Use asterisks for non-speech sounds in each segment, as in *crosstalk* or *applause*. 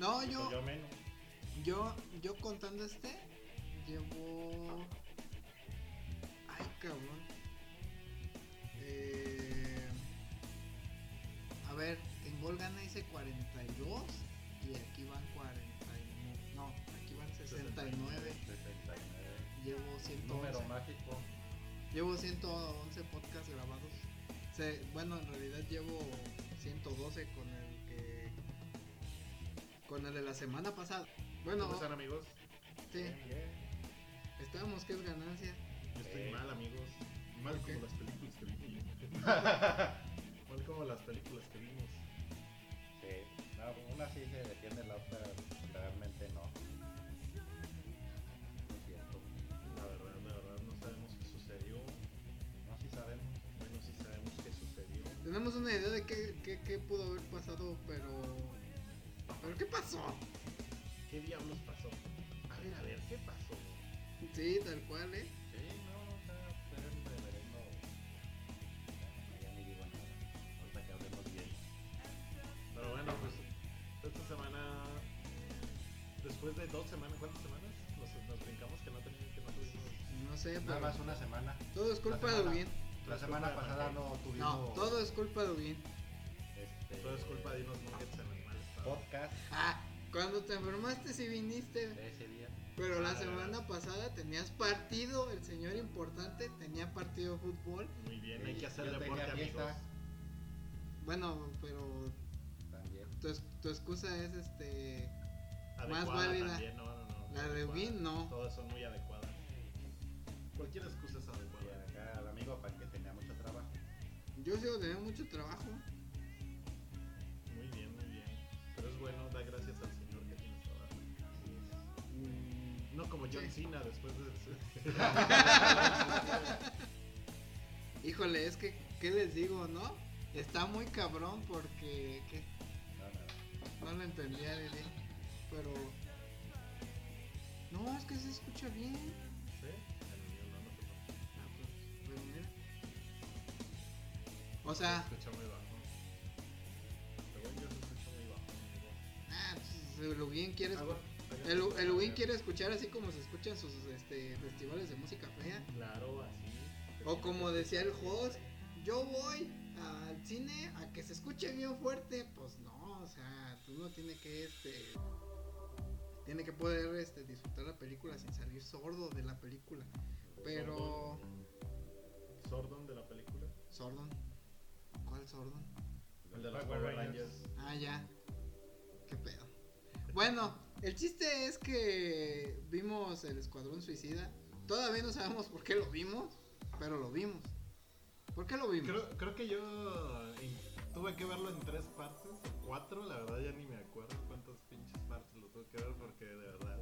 No, Pues yo, yo menos. yo, yo contando este, llevo... Ay, cabrón. Eh... A ver, en Gol gana hice 42 y aquí van 40. y- No, aquí van 69. 69. Llevo 111. Número mágico. Llevo 111 podcasts grabados. Se- bueno, en realidad llevo 112 con el. Con el de la semana pasada. Bueno, ¿Cómo están, amigos? sí, Bien, bien. estábamos que es ganancia. Yo estoy Eh. mal, amigos. Mal como las películas que vimos. *laughs* mal como las películas que vimos. Sí. No, una sí se defiende, la otra realmente no. Lo siento. La verdad, la verdad, no sabemos qué sucedió. No, sí sabemos. Bueno, sí sabemos qué sucedió. Tenemos una idea de qué, qué, qué pudo haber pasado, pero. ¿Pero qué pasó? ¿Qué diablos pasó? A ver, a ver, ¿qué pasó? Sí, tal cual, ¿eh? Sí, no, o sea, pero el reverendo. No, ya ni digo nada. Ahorita que hablemos bien. Pero bueno, pues esta semana, después de dos semanas, ¿cuántas semanas? Nos, nos brincamos que no teníamos, que no tuvimos. No sé, Nada pero. más una semana. Todo es culpa de Ubin. La semana pasada no tuvimos. No, todo es culpa de Ubin. Este, Todo es culpa de unos Podcast Ah, cuando te enfermaste sí viniste. ese día. Pero la Ah, semana pasada tenías partido, el señor importante tenía partido de fútbol. Muy bien, hay que hacer Yo deporte, tenía amigos. Bueno, pero También. tu, es- tu excusa es este Adecuada Más válida. También, no, no, no. La de. Ubin, no. Todas son muy adecuadas. Cualquier excusa es Y adecuada. acá al amigo para que tenía mucho trabajo. Yo sigo teniendo mucho trabajo. No como John. Cena después de. *laughs* Híjole, es que ¿qué les digo, no? Está muy cabrón porque ¿qué? No, lo entendía bien, pero no, es que se escucha bien. ¿Sí? Ah, pues, pero mira. O sea, Se escucha muy bajo. Según yo se escucha muy bajo. ah, pues, el Ubin quiere Ah, bueno, El, el Ubin quiere escuchar así como se escuchan sus este, festivales de música fea. Claro, así. O como decía el host, yo voy al cine a que se escuche bien fuerte. Pues no, o sea, uno tiene que este tiene que poder este, disfrutar la película sin salir sordo de la película. Pero Sordon de la película. Sordon. ¿Cuál Sordon? El de los Power. Rangers. Ah, ya. Qué pedo. Bueno, el chiste es que vimos el Escuadrón Suicida. Todavía no sabemos por qué lo vimos, pero lo vimos. ¿Por qué lo vimos? Creo, creo que yo in- tuve que verlo en tres partes o cuatro, la verdad ya ni me acuerdo cuántas pinches partes lo tuve que ver porque de verdad.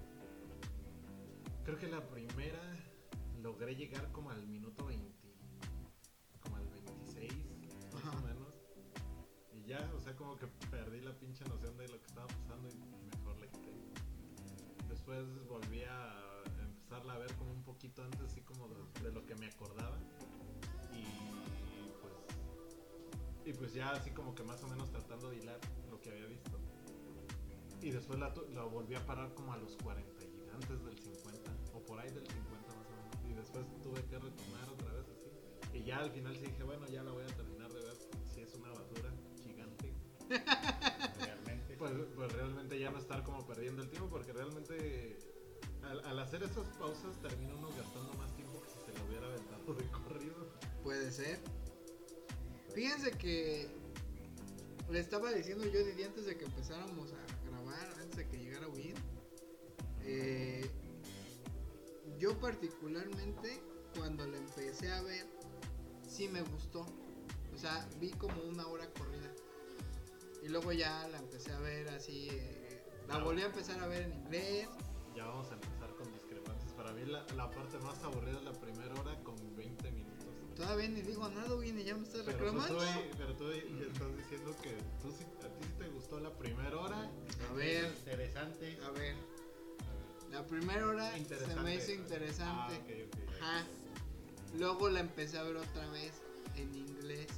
Creo que la primera logré llegar como al minuto 20, como al 26, más o menos. Y ya, o sea, como que perdí la pinche noción de lo que estaba pasando y. Después volví a empezarla a ver como un poquito antes, así como de, lo que me acordaba. Y pues. Y pues ya así como que más o menos tratando de hilar lo que había visto. Y después la, la volví a parar como a los 40 y antes del 50, o por ahí del 50 más o menos. Y después tuve que retomar otra vez así. Y ya al final sí dije, bueno, ya la voy a terminar de ver. Si es una basura gigante. *laughs* Pues, pues realmente ya no estar como perdiendo el tiempo, porque realmente al, al hacer esas pausas termina uno gastando más tiempo que si se lo hubiera aventado de corrido. Puede ser. Fíjense que le estaba diciendo yo Didi antes de que empezáramos a grabar, antes de que llegara Win. eh, yo particularmente cuando la empecé a ver, sí me gustó. O sea, vi como una hora corrida. Y luego ya la empecé a ver así. eh, la Claro. volví a empezar a ver en inglés. Ya vamos a empezar con discrepancias. Para mí la, la parte más aburrida es la primera hora con 20 minutos. Todavía ni digo nada, Win, y ya me estás Pero tú, reclamando. pero tú ya estás diciendo que tú, a ti sí te gustó la primera hora. A ver, Interesante. a ver. La primera hora se me hizo interesante. Ah, ok, ok. Ajá. Luego la empecé a ver otra vez en inglés.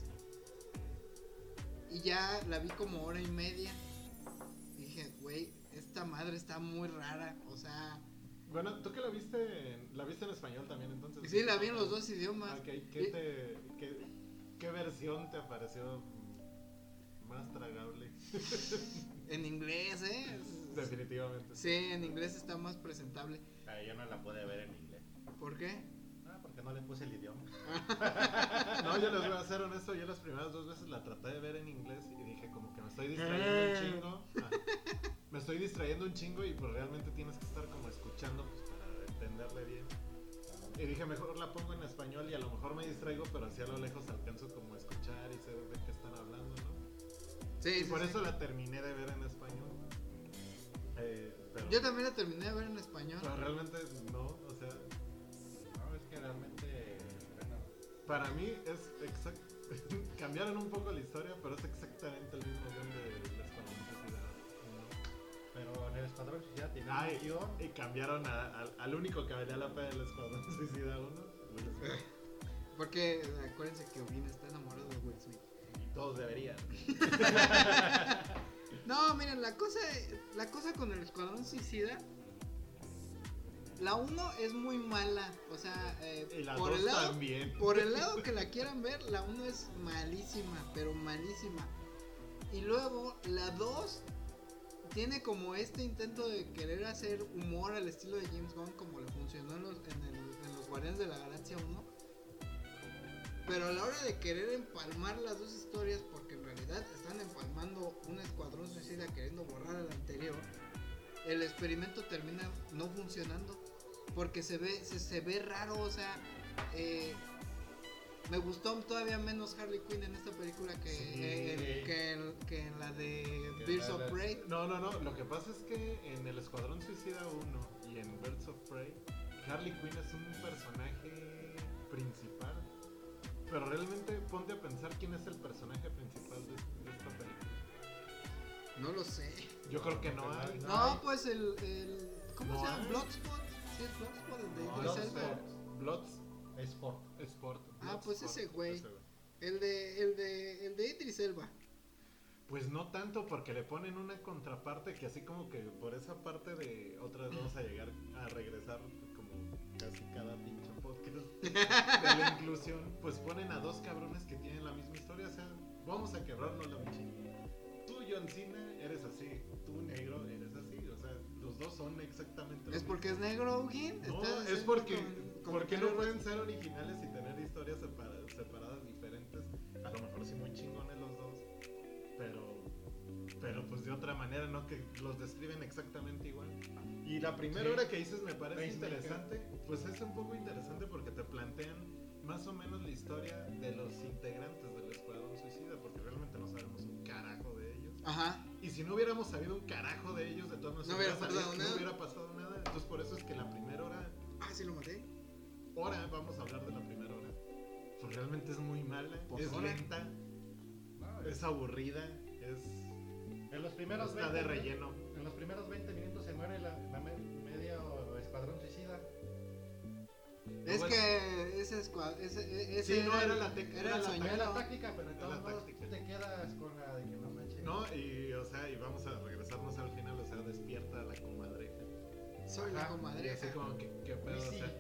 Y ya la vi como hora y media. Dije, güey, esta madre está muy rara. O sea, Bueno, ¿tú que la viste? En, ¿La viste en español también entonces? sí, la vi en los dos idiomas. Ok, ¿qué, Y- te, qué, qué versión te pareció más tragable? *laughs* En inglés, ¿eh? Definitivamente. Sí, en inglés está más presentable. Ah, yo no la pude ver en inglés. ¿Por qué? No le puse el idioma. *laughs* No, yo les voy a ser honesto, yo las primeras dos veces la traté de ver en inglés y dije como que me estoy distrayendo un chingo. Ah, me estoy distrayendo un chingo y pues realmente tienes que estar como escuchando pues, para entenderle bien. Y dije mejor la pongo en español y a lo mejor me distraigo, pero así a lo lejos alcanzo como a escuchar y sé de qué están hablando, ¿no? Sí, Y sí, por sí. eso la terminé de ver en español. Eh, pero, Yo también la terminé de ver en español. pero realmente no, o sea, No, Para mí es exacto. *laughs* Cambiaron un poco la historia, pero es exactamente el mismo guion de la Escuadrón Suicida pero en el Escuadrón Suicida tiene Ay, un guion. Y cambiaron a- al- al único que valía la pena del Escuadrón *laughs* Suicida 1. Will Smith. *laughs* Porque acuérdense que Ovin está enamorado de Will Smith. Y todos deberían. No, miren, la cosa, la cosa con el Escuadrón Suicida. La 1 es muy mala. O sea, eh, la por, 2 el lado, también. *laughs* por el lado que la quieran ver, la 1 es malísima, pero malísima. Y luego la 2 tiene como este intento de querer hacer humor al estilo de James Gunn, como le funcionó en los, en el- en los Guardianes de la Galaxia 1. Pero a la hora de querer empalmar las dos historias, porque en realidad están empalmando un escuadrón suicida queriendo borrar al anterior, el experimento termina no funcionando. Porque se ve, se, se ve raro, o sea, eh, me gustó todavía menos Harley Quinn en esta película que, Sí. eh, que, en- que en la de Que Birds la- of Prey. No, no, no. Lo que pasa es que en el Escuadrón Suicida 1 y en Birds of Prey, Harley Quinn es un personaje principal. Pero realmente ponte a pensar quién es el personaje principal de, de esta película. No lo sé. Yo creo que no hay. No, pues el, el ¿cómo No se llama? Bloodspot. Es el de Sport. Sport. Ah, pues ese güey. El de, el de, el de Idris Elba. Pues no tanto porque le ponen una contraparte que así como que por esa parte de otra vez vamos a llegar a regresar como casi cada pinche podcast *laughs* de la inclusión, pues ponen a dos cabrones que tienen la misma historia, o sea, vamos a quebrarnos la mochila. Tú John Cena eres así, tú negro eres dos son exactamente ¿Es porque es negro, Gin? No, ¿Estás es porque, no pueden ser originales y tener historias separa- separadas diferentes. A lo mejor sí muy chingones los dos, pero, pero pues de otra manera, ¿no? Que los describen exactamente igual. Y la primera Sí. hora que dices me parece Pacemaker. interesante, pues es un poco interesante porque te plantean más o menos la historia de los integrantes del Escuadrón Suicida, porque realmente no sabemos un carajo. Ajá. Y si no hubiéramos sabido un carajo de ellos, de todas maneras No hubiera pasado no nada. hubiera pasado nada. Entonces por eso es que la primera hora Ah, sí lo maté. hora, vamos a hablar de la primera hora. Pues realmente es muy mala, Pues es hora. lenta, No, es aburrida, es en los primeros está 20 de relleno. En los primeros 20 minutos se muere la, la me- media o- Escuadrón Suicida. Es bueno. que ese escuadrón. Ese, e- ese Sí, no, era la Era era la táctica, pero de Era todos modos te quedas con la de que no. No, y o sea, y vamos a regresarnos al final, o sea, despierta la comadreja. Soy la Y comadreja. así como que, qué pedo, Uy, o sí. sea,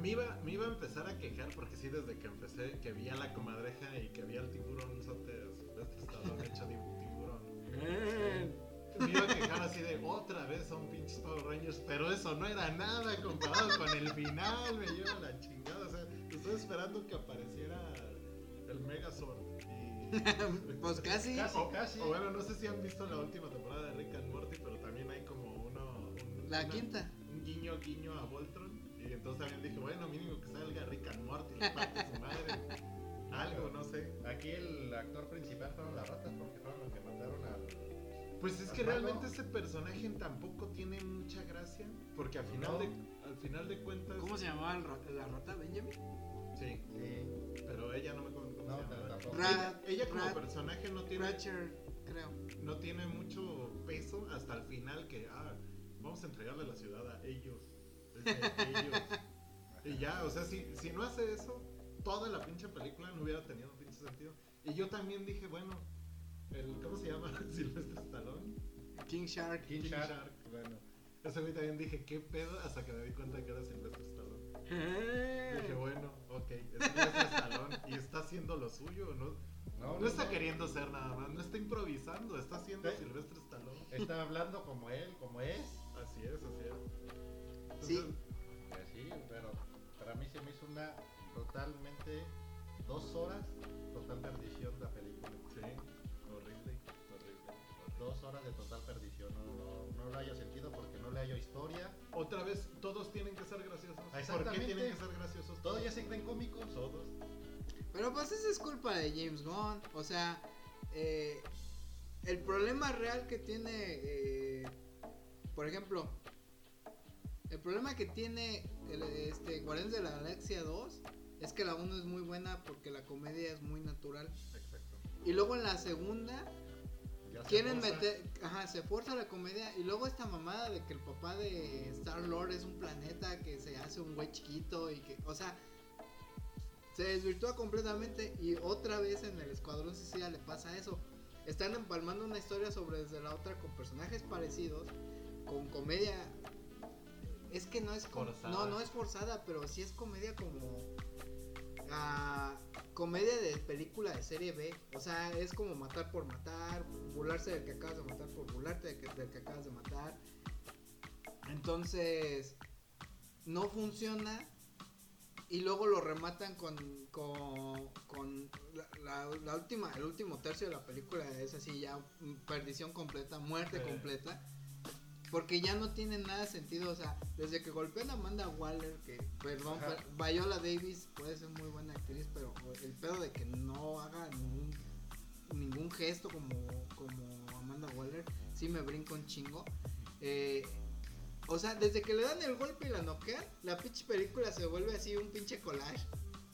me iba, me iba a empezar a quejar porque sí, desde que empecé, que vi a la comadreja y que vi al tiburón sote, este estado *laughs* hecho de un tiburón. Eh, Me iba a quejar así de otra vez son pinches Power Rangers, pero eso no era nada comparado con el final, me lleva la chingada. O sea, estoy esperando que apareciera el Megazord. *laughs* Pues casi. Casi. O, o bueno, no sé si han visto la última temporada de Rick and Morty, pero también hay como uno. un- La una- quinta. Un guiño, guiño a Voltron. Y entonces también dije, bueno, mínimo que salga Rick and Morty, le parte su madre. *laughs* Algo, no sé. Aquí el actor principal fueron las ratas porque fueron los que mandaron al. Pues es ¿Al que realmente ese personaje tampoco tiene mucha gracia. Porque al final, No. de, al final de cuentas. ¿Cómo se llamaba el la rata? ¿Benjamin? Sí, Sí. pero ella no me No, tampoco. Ella, ella como Rat- personaje no tiene, Ratcher, creo. no tiene mucho peso hasta el final que, ah, vamos a entregarle la ciudad a ellos. Ellos. *laughs* Y ya, o sea, si, si no hace eso, toda la pinche película no hubiera tenido pinche sentido. Y yo también dije, bueno, el, ¿cómo se llama? *laughs* Silvestre Stallone. King Shark. King King Shark. Shark, bueno. Ese güey también dije, ¿qué pedo? Hasta que me di cuenta que era Silvestre Stallone. *laughs* Dije, bueno, ok, es Silvestre Stallone y está haciendo lo suyo, ¿no? No, No, está queriendo ser nada más, no está improvisando, está haciendo Sí. Silvestre Stallone. Está hablando como él, como es. Así es, así es. Sí. Entonces, Pues sí, pero para mí se me hizo una totalmente dos horas total perdición Otra vez, todos tienen que ser graciosos. ¿Por qué tienen que ser graciosos? Todos ya se creen cómicos. Todos. Pero pues esa es culpa de James Gunn. O sea, eh, el problema real que tiene, eh, por ejemplo, el problema que tiene el, este Guardianes de la Galaxia 2 es que la 1 es muy buena porque la comedia es muy natural. Exacto. Y luego en la segunda quieren forza. meter, ajá, se fuerza la comedia y luego esta mamada de que el papá de Star Lord es un planeta que se hace un güey chiquito y que, o sea, se desvirtúa completamente y otra vez en el Escuadrón Suicida le pasa eso. Están empalmando una historia sobre desde la otra con personajes parecidos, con comedia. Es que no es Forzada. no no es forzada, pero sí es comedia como ah, comedia de película de serie B. O sea, es como matar por matar, burlarse del que acabas de matar por burlarte del que, del que acabas de matar. Entonces, no funciona. Y luego lo rematan con, con, con la, la- la última, el último tercio de la película es así ya mm, perdición completa, muerte Sí. completa. Porque ya no tiene nada de sentido, o sea, desde que golpean a Amanda Waller, que, perdón, Ajá. Viola Davis puede ser muy buena actriz, pero el pedo de que no haga ningún, ningún gesto como, como Amanda Waller, sí me brinca un chingo. Eh, o sea, desde que le dan el golpe y la noquean, la pinche película se vuelve así un pinche collage.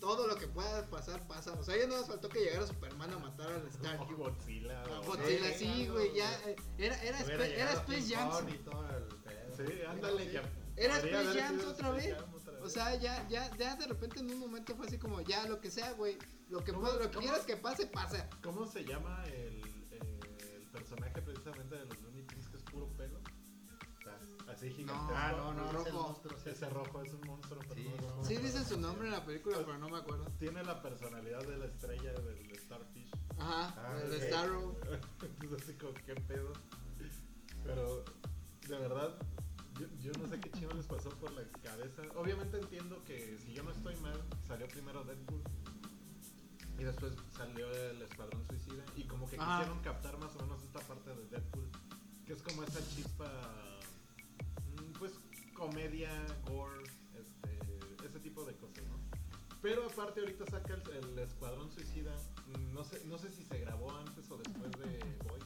Todo lo que pueda pasar, pasa. O sea, ya no nos faltó que llegara Superman a matar al Stark. Godzilla. A Godzilla, Sí, sí, no, güey, ya. no. eh, Era, era, Hubiera Spa- era Space Jam. Sí, ándale. Era Space sido otra Space vez. Jam O sea, ya, ya, ya de repente en un momento fue así como, ya, lo que sea, güey. Lo que, ¿Cómo- pueda- lo que quieras que pase, pasa. ¿Cómo se llama el, así gigante. Ah, no, no, Rojo. monstruo. sí. Ese rojo es un monstruo, pero Sí, no, no, no. Sí no, dice no, su no. nombre en la película, pero no me acuerdo. Tiene la personalidad de la estrella del Starfish. Ajá, Ah, el ok. Starro. *laughs* Entonces así como, ¿qué pedo? Pero, de verdad, yo, yo no sé qué chino les pasó por la cabeza. Obviamente entiendo que, si yo no estoy mal, salió primero Deadpool. Y después salió el Escuadrón Suicida. Y como que Ajá. quisieron captar más o menos esta parte de Deadpool. Que es como esa chispa, comedia, gore, este, ese tipo de cosas, ¿no? Pero aparte ahorita saca el, el Escuadrón Suicida. No sé, no sé si se grabó antes o después de Boys.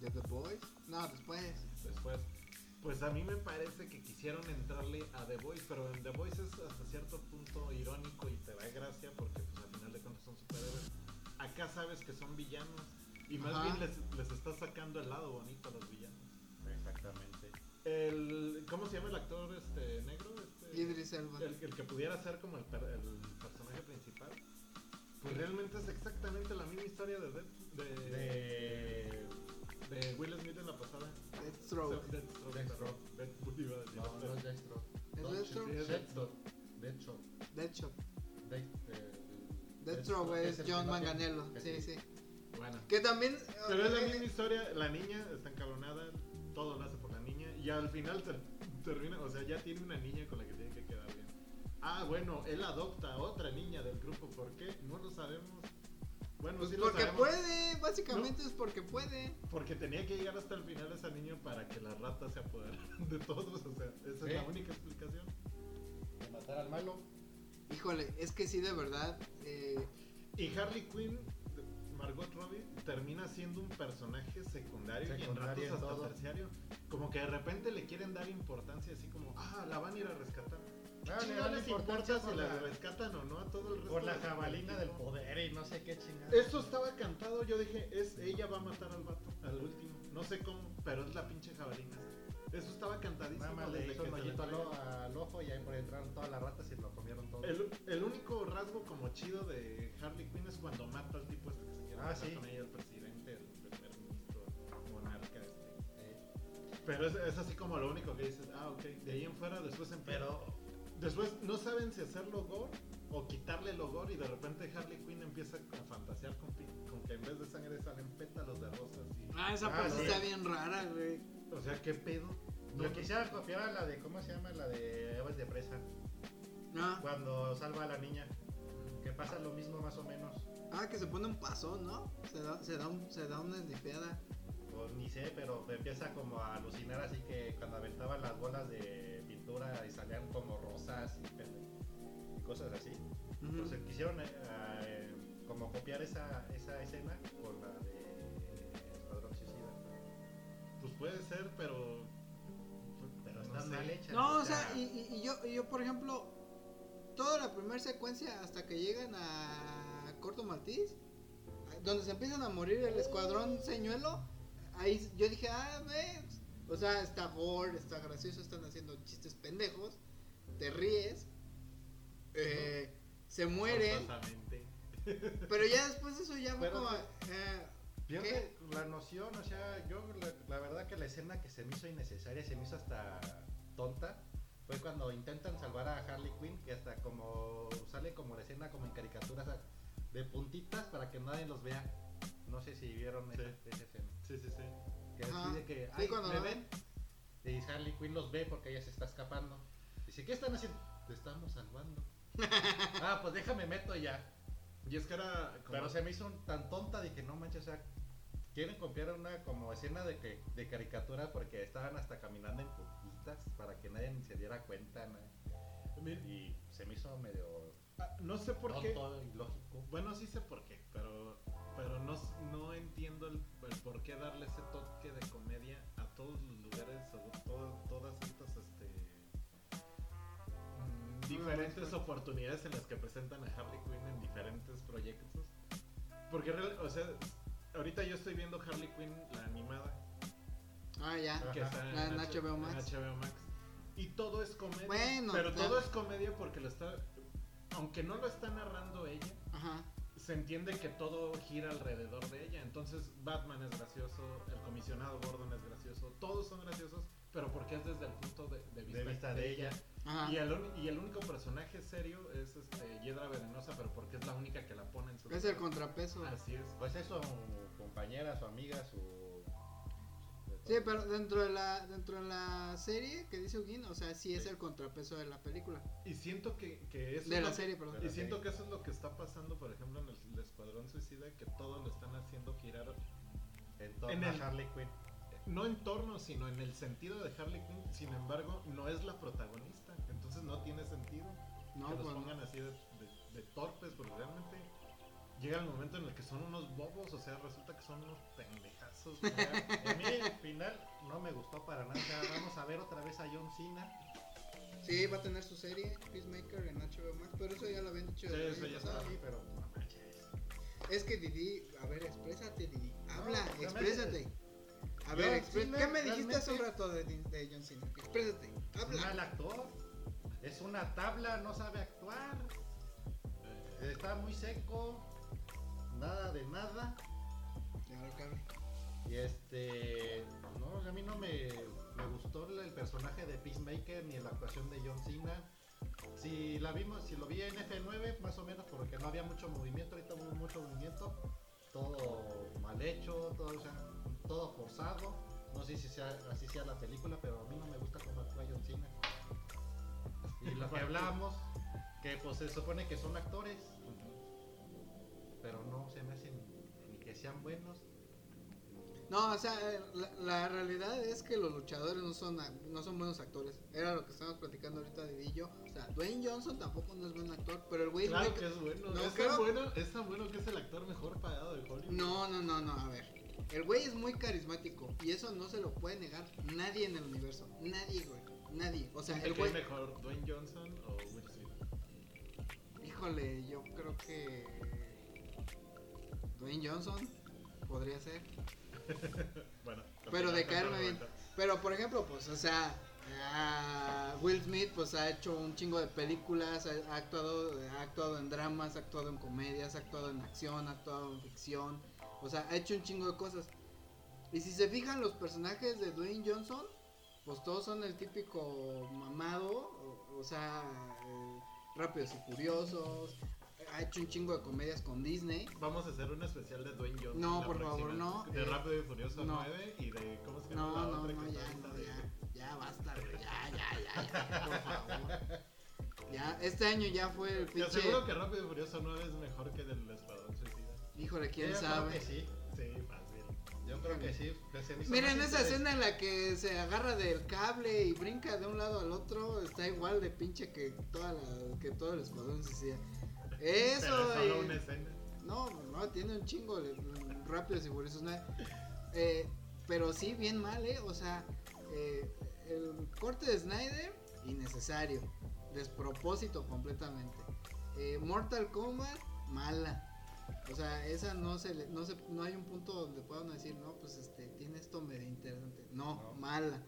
¿De The Boys? No, después. Después. Pues a mí me parece que quisieron entrarle a The Voice, pero en The Voice es hasta cierto punto irónico y te da gracia porque pues al final de cuentas son superhéroes. Acá sabes que son villanos y más Ajá. bien les, les está sacando el lado bonito a los villanos. Exactamente. El, ¿Cómo se llama el actor este negro? Este, Idris Elba. el, el que pudiera ser como el, per- el personaje principal. Pues realmente es exactamente la misma historia de, de, De. de Will Smith en la pasada. Deathstroke. Deathstroke. Deathstroke. A decir. No, no es Deathstroke. ¿Es Deathstroke? Sí, es Deathstroke. Deathstroke. Deathstroke. Death- eh, Deathstroke es John Manganello. Sí, sí. Bueno. Que también. Pero es la eh, misma historia, la niña está encabronada, todo lo hace y al final ter- termina, o sea, ya tiene una niña con la que tiene que quedar bien. Ah, bueno, él adopta a otra niña del grupo, ¿por qué? No lo sabemos. Bueno, Pues sí lo porque sabemos. puede, básicamente es porque puede. Porque tenía que llegar hasta el final esa niña para que la rata se apoderaran *laughs* de todos, o sea, esa es la única explicación. De matar al malo. Híjole, es que sí, de verdad. eh, Y Harley Quinn, Margot Robbie, termina siendo un personaje secundario, y en Secundario ratos hasta terciario. Como que de repente le quieren dar importancia, así como, ah, la van a ir a rescatar. Ah, ¿Qué le no les importa si la la- rescatan o no a todo el resto? Por la de- jabalina del poder y no sé qué chingada. Eso estaba cantado, yo dije, es ella va a matar al vato, al último. No sé cómo, pero es la pinche jabalina. Eso estaba cantadísimo. Nada más le desde hizo que un hoyito al, ojo y ahí por entraron todas las ratas y lo comieron todo. El, el único rasgo como chido de Harley Quinn es cuando mata al tipo este que se quiere Ah, sí. con ella, el presidente, el primer ministro, monarca este. Eh, Pero es, es así como lo único que dices, ah, ok. De ahí en fuera después pero Después no saben si hacerlo gore o quitarle el gore y de repente Harley Quinn empieza a fantasear con, pi- con que en vez de sangre salen pétalos de rosas y... Ah, esa Ah, sí. está bien rara, güey. O sea, ¿qué pedo? yo quisiera copiar a la de, ¿cómo se llama? La de Aves de Presa. Ah, Cuando salva a la niña. Que pasa lo mismo más o menos. Ah, que se pone un pasón, ¿no? Se da, se da, un, se da una esnipeada. O ni sé, pero empieza como a alucinar así que cuando aventaban las bolas de pintura y salían como rosas y, y cosas así. Entonces quisieron eh, eh, como copiar esa, esa escena con la de Escuadrón Suicida. Pues puede ser, pero... Pero no está sé. mal hecha. No, o sea, y, y- yo, y yo, por ejemplo, toda la primera secuencia hasta que llegan a Corto Maltís, donde se empiezan a morir el escuadrón señuelo, ahí yo dije, ah, ves, o sea, está gore, está gracioso, están haciendo chistes pendejos, te ríes, eh, se mueren, *laughs* pero ya después de eso ya fue como, eh, Pierde la noción, o sea, yo la, la verdad que la escena que se me hizo innecesaria, se me hizo hasta tonta, fue cuando intentan salvar a Harley Quinn, que hasta como sale como la escena como en caricaturas de puntitas para que nadie los vea. No sé si vieron Sí. esa, esa escena. Sí, sí, sí. Que Ajá. así de que, Sí, ay, cuando ¿me no- ven? Y Harley Quinn los ve porque ella se está escapando. Dice, ¿qué están haciendo? Te estamos salvando. *laughs* ah, pues déjame meto ya. Y es que era... como- Pero se me hizo tan tonta, dije, no manches, o sea, quieren copiar una como escena de, que, de caricatura porque estaban hasta caminando en puntitas para que nadie se diera cuenta. Y se me hizo medio No sé por qué... tonto y lógico. Bueno, sí sé por qué, pero, pero no, no entiendo el, el por qué darle ese toque de comedia a todos los lugares o todo- todas estas este, mm, diferentes oportunidades en las que presentan a Harley Quinn en diferentes proyectos. Porque, o sea, ahorita yo estoy viendo Harley Quinn, la animada, ah, ya, que está La en H- HBO Max. en HBO Max. Y todo es comedia. Bueno, pero claro. todo es comedia porque lo está. Aunque no lo está narrando ella, ajá, se entiende que todo gira alrededor de ella. Entonces, Batman es gracioso, el comisionado Gordon es gracioso, todos son graciosos, pero porque es desde el punto de, de vista, De vista de ella. ajá. Y el, y el único personaje serio es este, Hiedra Venenosa, pero porque es la única que la pone en su. Es el contrapeso. Así es. Pues es su compañera, su amiga, su... Sí, pero dentro de la dentro de la serie que dice Ugin, o sea, sí es Sí. el contrapeso de la película. Y siento que, que eso De es la lo que- serie, perdón. Y siento serie. que eso es lo que está pasando, por ejemplo, en el, el Escuadrón Suicida, que todo lo están haciendo girar, En torno En a el- Harley Quinn. no en torno, sino en el sentido de Harley Quinn. Sin embargo, no es la protagonista, entonces no tiene sentido No, que los pongan así de, de- de torpes, porque realmente llega el momento en el que son unos bobos, o sea, resulta que son unos pendejazos. A mí el final no me gustó para nada. vamos a ver otra vez a John Cena. Sí, va a tener su serie Peacemaker en HBO Max, pero eso ya lo habían dicho. Sí, eso ya está. Pero no manches. Es que Didi, a ver, exprésate, Didi. Habla, No, exprésate. A ver, Cena ¿qué me dijiste hace un rato de, de John Cena? Exprésate, Es habla. mal actor. Es una tabla, no sabe actuar. eh, Está muy seco. Nada de nada. Y este. No, a mí no me, me gustó el personaje de Peacemaker ni la actuación de John Cena. Si la vimos, si lo vi en F9, más o menos, porque no había mucho movimiento, ahorita hubo mucho movimiento. Todo mal hecho, todo, o sea, todo forzado. No sé si sea, así sea la película, pero a mí no me gusta cómo actúa John Cena. Y lo que hablábamos, que pues se supone que son actores, pero no se me hacen ni que sean buenos. No, o sea, la, la realidad es que los luchadores no son, no son buenos actores. Era lo que estábamos platicando ahorita de Dillo. O sea, Dwayne Johnson tampoco no es buen actor, pero el güey es Claro muy- que es bueno, No, es, creo- tan bueno es tan bueno que es el actor mejor pagado de Hollywood. No, no, no, no, a ver. El güey es muy carismático y eso no se lo puede negar nadie en el universo. Nadie, güey. Nadie. O sea, ¿Te el güey. mejor Dwayne Johnson o Will Smith? Híjole, yo creo que. Dwayne Johnson podría ser. *laughs* Bueno, Pero de caerme bien. Pero por ejemplo, pues, o sea, ah, Will Smith pues ha hecho un chingo de películas, ha, ha actuado, ha actuado en dramas, ha actuado en comedias, ha actuado en acción, ha actuado en ficción, o sea, ha hecho un chingo de cosas. Y si se fijan los personajes de Dwayne Johnson, pues todos son el típico mamado, o, o sea, eh, rápidos y furiosos. Ha hecho un chingo de comedias con Disney. Vamos a hacer un especial de Dwayne Johnson. No, por favor, no, De eh, Rápido y Furioso no. 9 y de. ¿Cómo se llama No, la no, otra no, que ya, no, de- ya, ya basta, güey, ya, ya, ya, ya, por favor. Ya, este año ya fue el Te pinche. aseguro que Rápido y Furioso 9 es mejor que del Escuadrón Suicida. Híjole, quién Yo creo sabe. que sí. Sí, fácil. Yo creo que sí. Miren esa escena en la que se agarra del cable y brinca de un lado al otro, está igual de pinche que toda la, que todo el escuadrón suicida. Eso, Pero es solo y- una escena. No, no, tiene un chingo de rápidos y furiosos. Eh, pero sí, bien mal, ¿eh? O sea, eh, el corte de Snyder, innecesario. Despropósito completamente. Eh, Mortal Kombat, mala. O sea, esa no se, le- no se, no hay un punto donde puedan decir, no, pues este, tiene esto medio interesante. No, No. mala.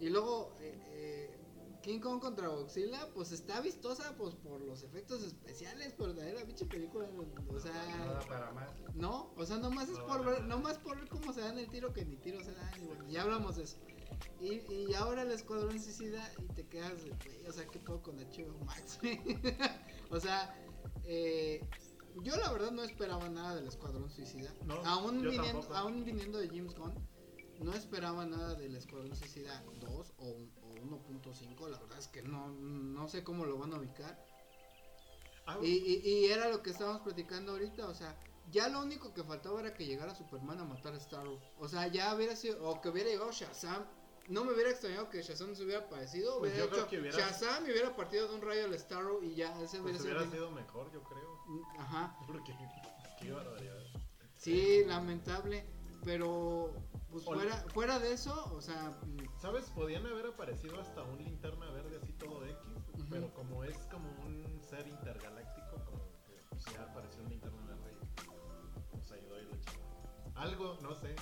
Y luego, eh, eh, King Kong contra Godzilla, pues está vistosa, pues por los efectos especiales, pero de ahí la pinche película, o sea, Nada para más. no, o sea, nomás es No, por no, ver, no. nomás por ver cómo se dan el tiro que ni tiro se dan, y bueno, ya hablamos de eso. Y, y ahora el escuadrón suicida y te quedas, de, güey, o sea, ¿qué puedo con HBO Max? *laughs* o sea, eh, yo la verdad no esperaba nada del escuadrón suicida. No, aún, viniendo, tampoco. aún viniendo de James Gunn, no esperaba nada del escuadrón suicida 2 o, o 1.5, la verdad es que no, no sé cómo lo van a ubicar. Ah, Y, y, y era lo que estábamos platicando ahorita, o sea, ya lo único que faltaba era que llegara Superman a matar a Starro. O sea, ya hubiera sido, o que hubiera llegado Shazam. No me hubiera extrañado que Shazam se hubiera parecido. Pues hubiera hecho hubiera- Shazam hubiera partido de un rayo al Starro y ya, ese pues hubiera sido mejor, yo creo. Ajá, *laughs* Porque. Qué barbaridad. sí, lamentable. Pero, pues Ol- fuera, fuera de eso, o sea, mm, ¿Sabes? Podían haber aparecido hasta un linterna verde así todo X, Ujú. pero como es como un ser intergaláctico, como que pues, ya apareció un linterna verde y nos ayudó y lo chingó. Algo, no sé.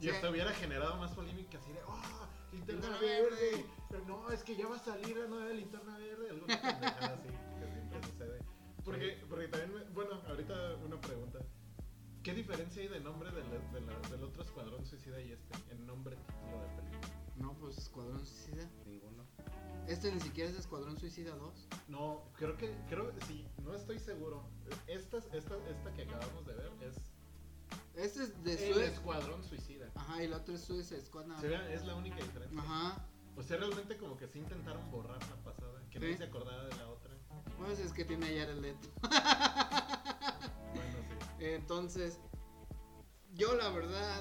Y Sí. hasta hubiera generado más polémica así de, ¡oh! ¡Linterna Linterna verde! verde. Pero no, es que ya va a salir la nueva linterna verde. Alguna *laughs* pendejada así que siempre sucede. Porque, porque también, me- bueno, ahorita una pregunta. ¿Qué diferencia hay de nombre del, de la- del otro escuadrón suicida y este? En nombre, título de película. no, pues Escuadrón Suicida. Ninguno. Este ni siquiera es Escuadrón Suicida 2. No, creo que, creo, sí, no estoy seguro. Esta, esta, esta que acabamos de ver es Este es de el Suez. escuadrón suicida. Ajá, y el otro es Suicide Squad. nada Se más. ve, es la única diferencia. Ajá. O sea, realmente como que sí intentaron borrar la pasada, que Sí. nadie se acordara de la otra. Pues es que tiene a Jared Leto. Entonces, yo la verdad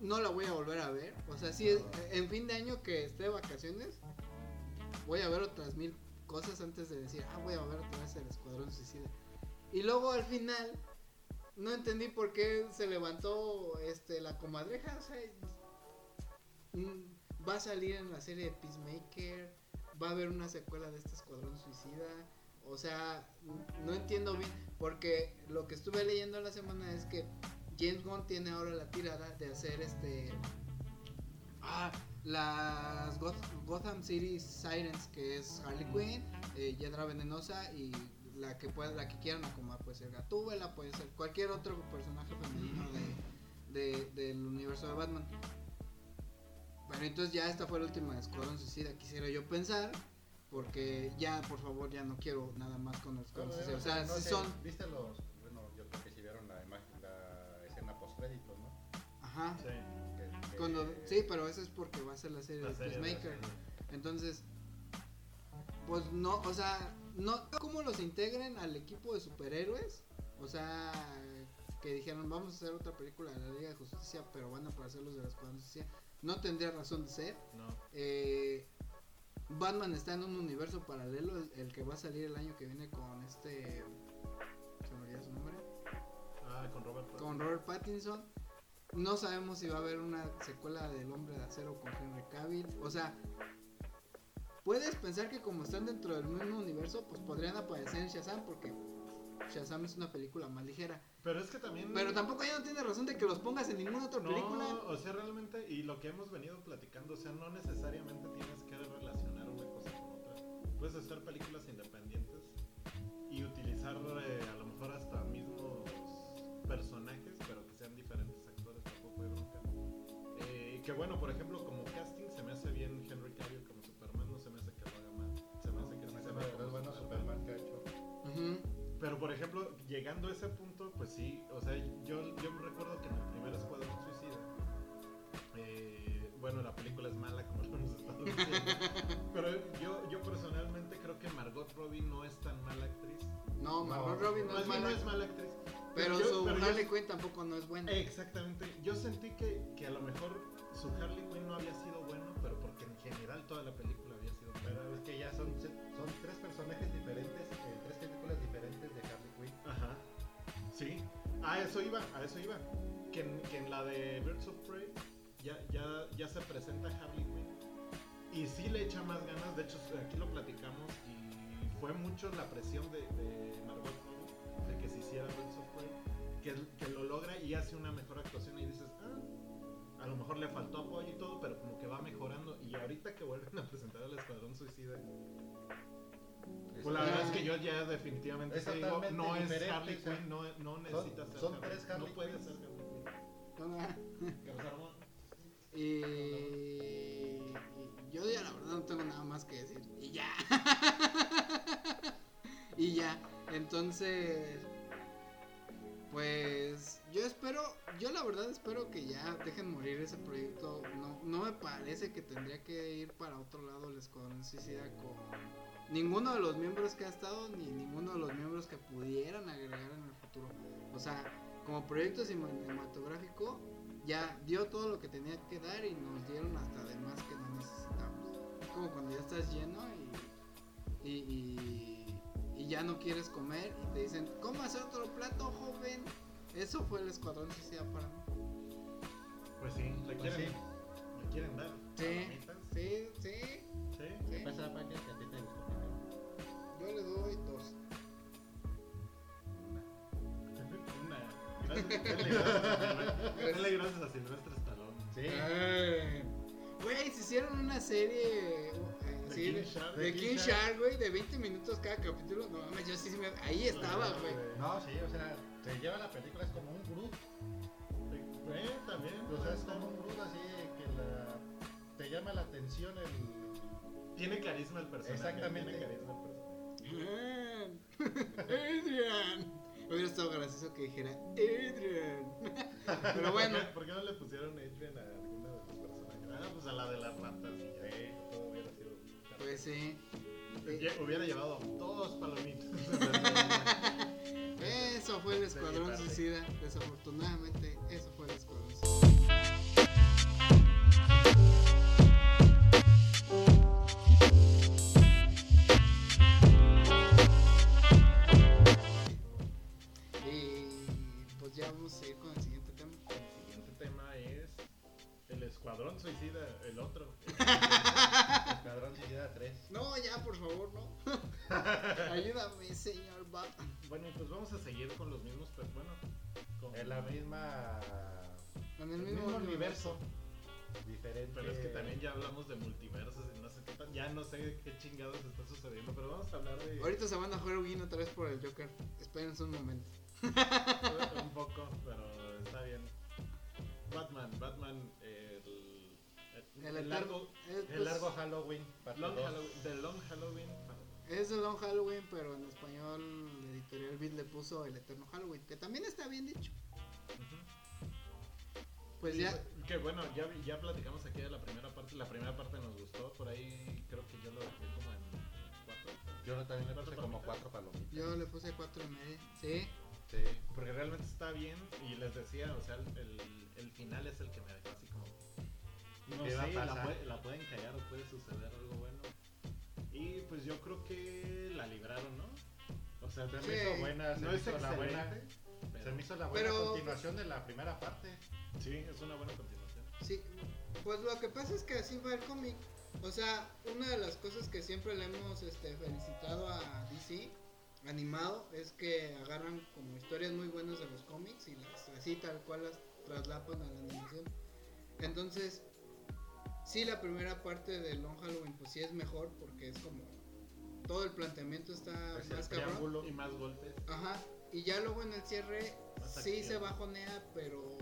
no la voy a volver a ver. O sea, si es, en fin de año que esté de vacaciones, voy a ver otras mil cosas antes de decir, ah, voy a ver otra vez el Escuadrón Suicida. Y luego al final, no entendí por qué se levantó este la comadreja. O sea, mm, va a salir en la serie de Peacemaker, va a haber una secuela de este Escuadrón Suicida. O sea, no entiendo bien, porque lo que estuve leyendo la semana es que James Gunn tiene ahora la tirada de hacer este. Ah, las Goth- Gotham City Sirens, que es Harley Quinn, eh, Hiedra Venenosa y la que pueda, la que quieran acomodar, puede ser Gatúbela, puede ser cualquier otro personaje femenino de- del universo de Batman. Bueno, entonces ya esta fue la última de Escuadrón Suicida, quisiera yo pensar, porque ya, por favor, ya no quiero nada más con Escuadrón Suicida. O sea, No si son... ¿Viste los.? Bueno, yo creo que sí vieron la, imagen, la escena post-créditos, ¿no? Ajá. Sí. Que- que- Cuando, sí, pero eso es porque va a ser la serie La de- Peacemaker. Entonces, pues no, o sea, no cómo los integren al equipo de superhéroes. O sea, que dijeron, vamos a hacer otra película de la Liga de Justicia, pero van a aparecer los de la Escuadrón Justicia. No tendría razón de ser. No. Eh, Batman está en un universo paralelo, el, el que va a salir el año que viene con este... ¿Se me su nombre? Ah, con Robert Pattinson. con Robert Pattinson. No sabemos si va a haber una secuela del Hombre de Acero con Henry Cavill. O sea, puedes pensar que como están dentro del mismo universo, pues podrían aparecer en Shazam porque Shazam es una película más ligera. Pero es que también. Pero tampoco ya no tiene razón de que los pongas en ninguna otra película. No, o sea, realmente, y lo que hemos venido platicando, o sea, no necesariamente tienes Puedes hacer películas independientes y utilizar eh, a lo mejor hasta mismos personajes, pero que sean diferentes actores, tampoco hay bronca. Eh, que bueno, por ejemplo, como casting se me hace bien Henry Cavill como Superman, no se me hace que lo haga mal. Se me hace que sí se como bueno Superman que ha hecho. Pero por ejemplo, llegando a ese punto, pues sí, o sea, yo, yo recuerdo que en el primer Escuadrón Suicida, eh, bueno, la película es mala como lo hemos estado diciendo, *laughs* pero yo, yo personalmente creo que Margot Robbie no es tan mala actriz. No, Margot Robbie no es mala. no es mala actriz. Pero yo- su pero yo- Harley Quinn tampoco no es buena. Exactamente, yo sentí que, que a lo mejor su Harley Quinn no había sido bueno, pero porque en general toda la película había sido buena. Pero es que ya son, son tres personajes diferentes, en tres películas diferentes de Harley Quinn. Ajá. Sí. A eso iba, a eso iba. Que en, que en la de Birds of Prey ya, ya, ya se presenta Harley Quinn. Y sí le echa más ganas. De hecho, aquí lo platicamos. Y fue mucho la presión de, de Margot Robbie de que se hiciera Birds of Prey. Que, que lo logra y hace una mejor actuación. Y dices, ah, a lo mejor le faltó apoyo y todo, pero como que va mejorando. Y ahorita que vuelven a presentar al Escuadrón Suicida, pues la verdad es que yo ya definitivamente Es te digo, no es Harley Quinn, no, no necesitas ser son Harley tres Quinn, Harley no Quinns. ser Harley Quinn. Y yo ya la verdad no tengo nada más que decir. Y ya. *laughs* y ya. Entonces... Pues yo espero, yo la verdad espero que ya dejen morir ese proyecto. No, no me parece que tendría que ir para otro lado el Escuadrón Suicida con ninguno de los miembros que ha estado, ni ninguno de los miembros que pudieran agregar en el futuro. O sea, como proyecto cinematográfico, ya dio todo lo que tenía que dar y nos dieron hasta de más que no necesitamos. Es como cuando ya estás lleno y, y, y, y ya no quieres comer y te dicen, ¿cómo hacer otro plato, joven? Eso fue el Escuadrón Suicida para mí. Pues sí, le Pues quieren, sí. le quieren dar. Sí, sí, sí. sí. ¿Qué sí. pasa, Paca, que a ti te gustó primero? Yo le doy dos. Una. Gracias, denle gracias a Silvestre- Stallone. Sí. Ay. Güey, se hicieron una serie eh, De sí, King de, Shark. de De King King Shark, güey, de 20 minutos cada capítulo. No mames, yo sí me... Ahí estaba, güey. No, sí, o sea, se lleva la película, es como un Groot. Eh, también. O sea, es como un Groot así que la, te llama la atención el... Tiene carisma el personaje. Exactamente. Tiene carisma el personaje. Adrian. Hubiera estado gracioso que dijera Adrian. *laughs* Pero bueno, ¿Por qué, por qué no le pusieron Adrian a alguna de los personajes? Ah, pues a la de las ratas y ya. Todo hubiera sido. pues sí. Lle- Hubiera llevado dos palomitas. *laughs* Eso fue el Escuadrón. Suicida. Desafortunadamente, eso fue el Escuadrón Suicida. Espérense un momento. un poco, pero está bien. Batman, Batman, el, el, El el largo, eterno- eh, El pues, largo Halloween, long. Halloween, The Long Halloween. Es el Long Halloween, pero en español la editorial Beat le puso el Eterno Halloween, que también está bien dicho. Ujú. Pues ya, Que bueno, ya, ya platicamos aquí de la primera parte. La primera parte nos gustó, por ahí creo que yo lo Yo también le ¿Cuatro puse como cuatro palomitas. yo le puse cuatro y media. Sí, Sí. Porque realmente está bien y les decía, o sea, el, el, el final es el que me dejó así como... No ¿Qué va a sé, la, pasar? puede- la pueden callar o puede suceder algo bueno. Y pues yo creo que la libraron, ¿no? O sea, Se Sí. me hizo buena, se no me es hizo la buena. pero Se me hizo la buena Pero- continuación de la primera parte. sí, es una buena continuación. sí. Pues lo que pasa es que así va el cómic. O sea, una de las cosas que siempre le hemos este, felicitado a DC, animado es que agarran como historias muy buenas de los cómics y las así tal cual las traslapan a la animación. Entonces, sí la primera parte de Long Halloween pues sí es mejor porque es como todo el planteamiento está Es el más cabrón. Y más golpes. Ajá, y ya luego en el cierre Más sí acción. se bajonea, pero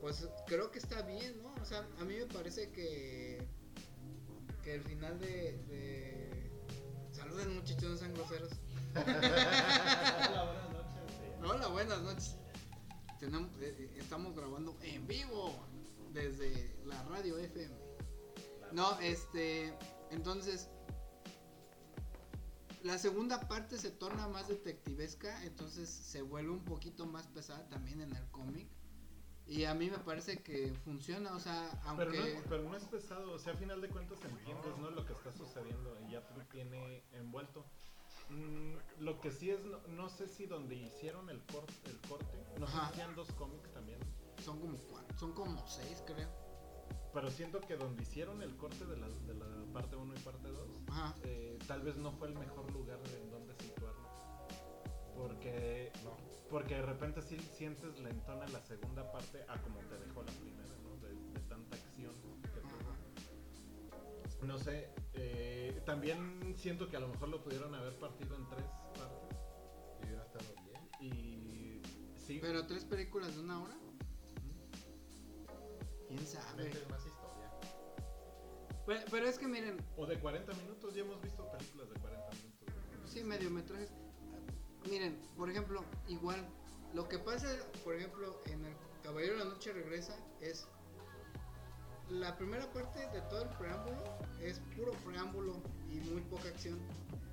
pues creo que está bien, ¿no? O sea, a mí me parece que que el final de, de... saluden muchachos, no sean groseros. Hola, buenas noches. Hola, buenas noches. Tenemos, eh, eh, estamos grabando en vivo desde la radio FM. No, este, entonces la segunda parte se torna más detectivesca, entonces se vuelve un poquito más pesada también en el cómic. Y a mí me parece que funciona, o sea, aunque Pero no, pero no es pesado, o sea, a final de cuentas entiendes, ¿no? Lo que está sucediendo y ya te tiene envuelto. Mm, lo que sí es, no, no sé si donde hicieron el, cor- el corte, no sé si hacían dos cómics también, son como cuatro, son como seis, creo. pero siento que donde hicieron el corte de la, de la parte 1 y parte 2, Ajá. eh, tal vez no fue el mejor lugar de porque de repente sí sientes lentona la segunda parte a como te dejó la primera, ¿no? De, de tanta acción que tuvo. No sé, eh, también siento que a lo mejor lo pudieron haber partido en tres partes. Y hubiera estado bien. Y sí, Pero tres películas de una hora, quién sabe. Más historia. Pero, pero es que miren, o de 40 minutos, ya hemos visto películas de 40 minutos. Sí, mediometrajes. Miren, por ejemplo, igual, lo que pasa, por ejemplo, en el Caballero de la Noche Regresa es la primera parte de todo el preámbulo es puro preámbulo y muy poca acción.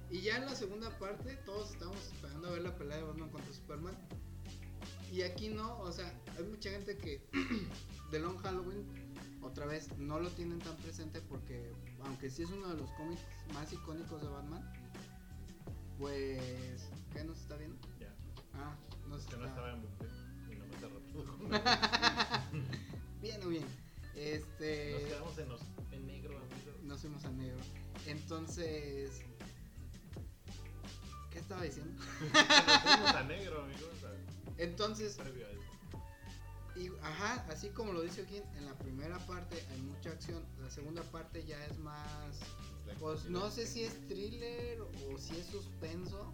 Y ya en la segunda parte todos estamos esperando a ver la pelea de Batman contra Superman. Y aquí no, o sea, hay mucha gente que *clears throat* de Long Halloween otra vez no lo tienen tan presente porque aunque sí es uno de los cómics más icónicos de Batman, pues ¿qué nos está viendo? Ya, Ah, no es que no estaba en buque y no me se reprodujo. *laughs* Bien o bien. Este Nos quedamos en, los, en negro, amigos. nos fuimos a negro. Entonces ¿Qué estaba diciendo? *laughs* Nos fuimos a negro, amigos. Entonces, Previo a eso. y, ajá, así como lo dice Joaquín, en la primera parte hay mucha acción, la segunda parte ya es más Pues no sé si es thriller o si es suspenso.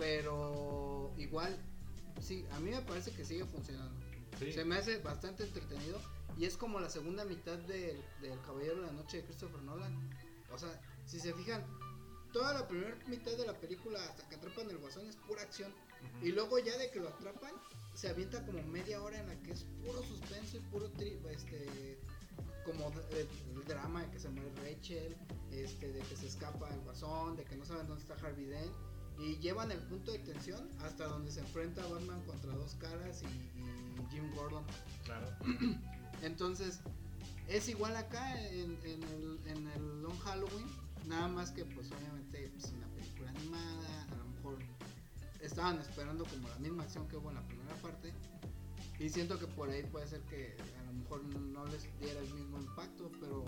Pero igual, sí, a mí me parece que sigue funcionando. Sí, Se me hace bastante entretenido. Y es como la segunda mitad del, del Caballero de la Noche de Christopher Nolan. O sea, si se fijan, toda la primera mitad de la película hasta que atrapan el guasón es pura acción. Y luego ya de que lo atrapan, se avienta como media hora en la que es puro suspenso y puro tri este como el drama de que se muere Rachel, este de que se escapa el guasón, de que no saben dónde está Harvey Dent y llevan el punto de tensión hasta donde se enfrenta Batman contra dos caras y, y Jim Gordon. Claro. *clears throat* Entonces, es igual acá en, en el, en el Long Halloween, nada más que pues obviamente pues, una película animada, a lo mejor estaban esperando como la misma acción que hubo en la primera parte. Y siento que por ahí puede ser que a lo mejor no les diera el mismo impacto, pero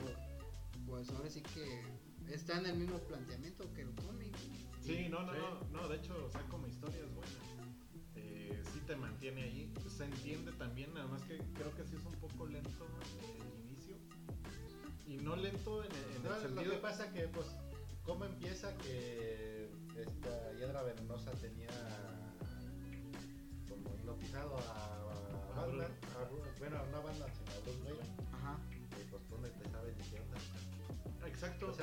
pues ahora sí que está en el mismo planteamiento que el cómic. Sí, no, no, no, no, de hecho, o sea, como historia es buena. Eh, sí te mantiene ahí. Se entiende también, nada más que creo que sí es un poco lento el inicio. Y no lento en, el- en No, el lo sentido. que pasa que, pues, ¿cómo empieza que esta hiedra venenosa tenía como hipnotizado a, a A Batman? Bruce. A Bruce- bueno, no a Batman, sino a Bruce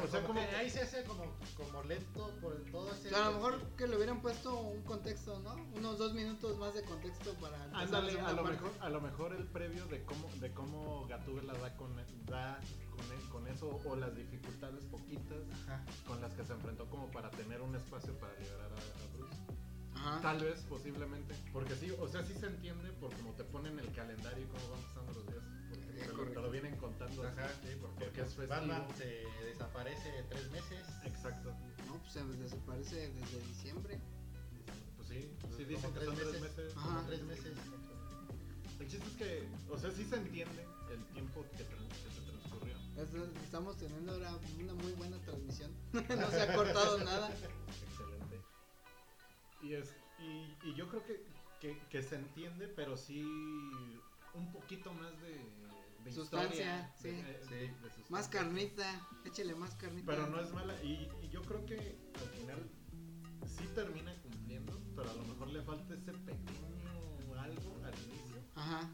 Exacto. O sea, como, que ahí se hace como, como lento por todo ese... O sea, a lo mejor que le hubieran puesto un contexto, ¿no? Unos dos minutos más de contexto para Ándale, a lo, parte. mejor, a lo mejor el previo de cómo, de cómo Gatúbela da con, da con, e- con eso o las dificultades poquitas Ajá. con las que se enfrentó como para tener un espacio para liberar a, a Bruce. Ajá. Tal vez, posiblemente. Porque sí, o sea, sí se entiende por cómo te ponen el calendario y cómo van pasando los días. Te, lo, correcto. te lo vienen contando. así. Ajá, sí, porque, Porque es pues, festivo. Batman se desaparece tres meses. Exacto. No, pues se desaparece desde diciembre. Pues sí, Pues, sí como dicen que tres son tres meses. Ajá. Como tres meses. El chiste es que, o sea, sí se entiende el tiempo que, se transcurrió. Es- Estamos teniendo ahora una muy buena transmisión. *laughs* no se ha cortado nada. Y, es, y, y yo creo que, que, que se entiende, pero sí un poquito más de, de Sustancia, historia, sí. de- de- Sí. de sustancia. Más carnita, échale más carnita. Pero no es mala. Y, y yo creo que al final sí termina cumpliendo, pero a lo mejor le falta ese pequeño algo al inicio. Ajá.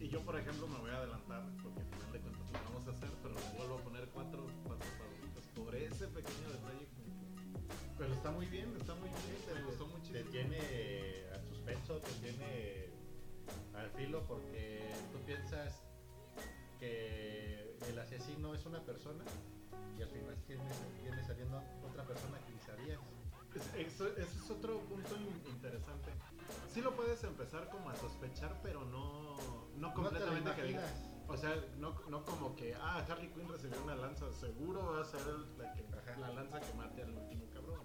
Y yo, por ejemplo, me voy a adelantar, porque al final de cuentas lo vamos a hacer, pero le vuelvo a poner cuatro, cuatro favoritos por ese pequeño detalle. como que- Pero está muy bien, está muy bien, me gustó Te muchísimo. tiene al suspenso, te tiene al filo porque tú piensas que el asesino es una persona y al final viene saliendo otra persona que ni sabías. Es- Eso, es otro punto in- interesante. Sí lo puedes empezar como a sospechar, pero no, no completamente no te que lo. O sea, no, no como que, ah, Harley Quinn recibió una lanza, seguro va a ser la, que- la lanza que mate al último cabrón.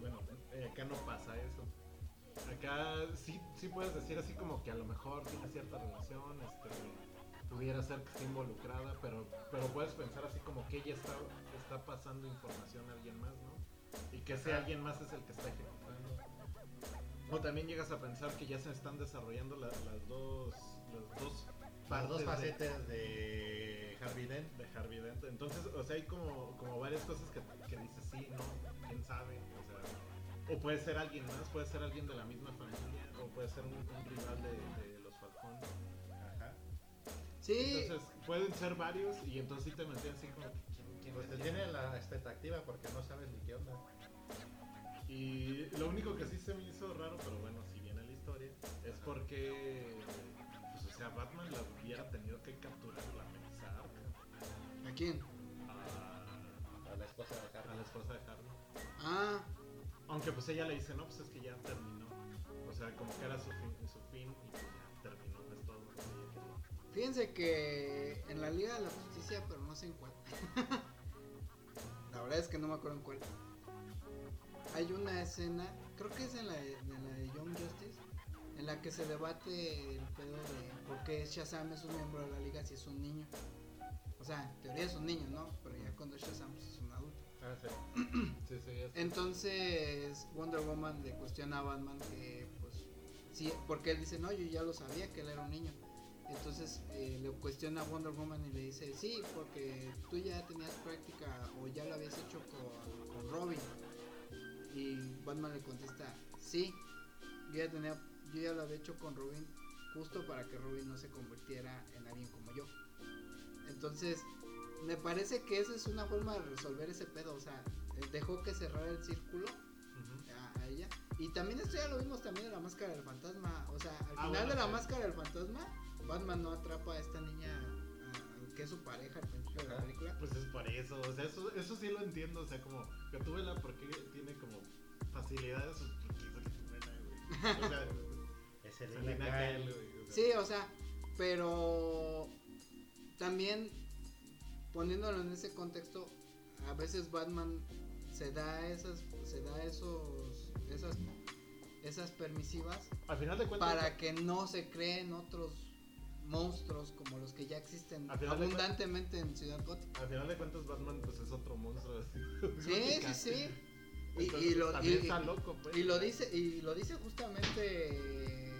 Bueno, eh, acá no pasa eso. Acá sí, sí puedes decir así como que a lo mejor tiene cierta relación, este, pudiera ser que esté involucrada, pero, pero puedes pensar así como que ella está, está pasando información a alguien más, ¿no? Y que ese alguien más es el que está ejecutando. O también llegas a pensar que ya se están desarrollando la- las dos, las dos Las dos de- facetas de Harvey Dent. de Harvey Dent. Entonces, o sea, hay como, como varias cosas que, que dices sí, no, quién sabe. O puede ser alguien más, puede ser alguien de la misma familia, o puede ser un, un rival de, de los Falcón. Ajá. Sí, Entonces, pueden ser varios y entonces sí te metían así como Pues es te tiene la expectativa porque no sabes ni qué onda. Y lo único que sí se me hizo raro, pero bueno, si viene la historia, es porque, pues, o sea, Batman la hubiera tenido que capturar la Arkham, ¿a quién? a, A la esposa de a la esposa de Harley. Ah, Aunque pues ella le dice, no, pues es que ya terminó. O sea, como que era su fin, su fin y pues ya terminó, es todo fíjense que en la Liga de la Justicia, pero no sé en cuál. *laughs* la verdad es que no me acuerdo en cuál. Hay una escena, creo que es en la de, en la de Young Justice, en la que se debate el pedo de por qué Shazam es un miembro de la liga si es un niño. O sea, en teoría es un niño, ¿no? Pero ya cuando Shazam pues, es adulto. Ah, sí. *clears throat* Sí, sí, es- Entonces Wonder Woman le cuestiona a Batman que pues sí, porque él dice, no, yo ya lo sabía que él era un niño. Entonces eh, le cuestiona a Wonder Woman y le dice, sí, porque tú ya tenías práctica o ya lo habías hecho con, con Robin. Y Batman le contesta, sí, yo ya, tenía, yo ya lo había hecho con Robin justo para que Robin no se convirtiera en alguien como yo. Entonces, me parece que esa es una forma de resolver ese pedo. O sea, eh, dejó que cerrara el círculo a, a ella. Y también esto ya lo vimos también en la máscara del fantasma. O sea, al Ah, final bueno, de la sí. máscara del fantasma, Batman no atrapa a esta niña a- que es su pareja al principio de la película. Pues es por eso, o sea, eso, eso sí lo entiendo, o sea, como que tuve la porque tiene como facilidades, pues, porque hizo que güey. O sea, Es el o sea. Sí, o sea, pero también poniéndolo en ese contexto, a veces Batman se da esas, se da esos, esas, esas permisivas Al final de cuentas, para que no se creen otros monstruos como los que ya existen abundantemente en Ciudad Gótica. al final de cuentas Batman pues es otro monstruo así. Sí, sí, *laughs* sí. Y, Entonces, y lo, y- está loco, pues. y lo dice y lo dice justamente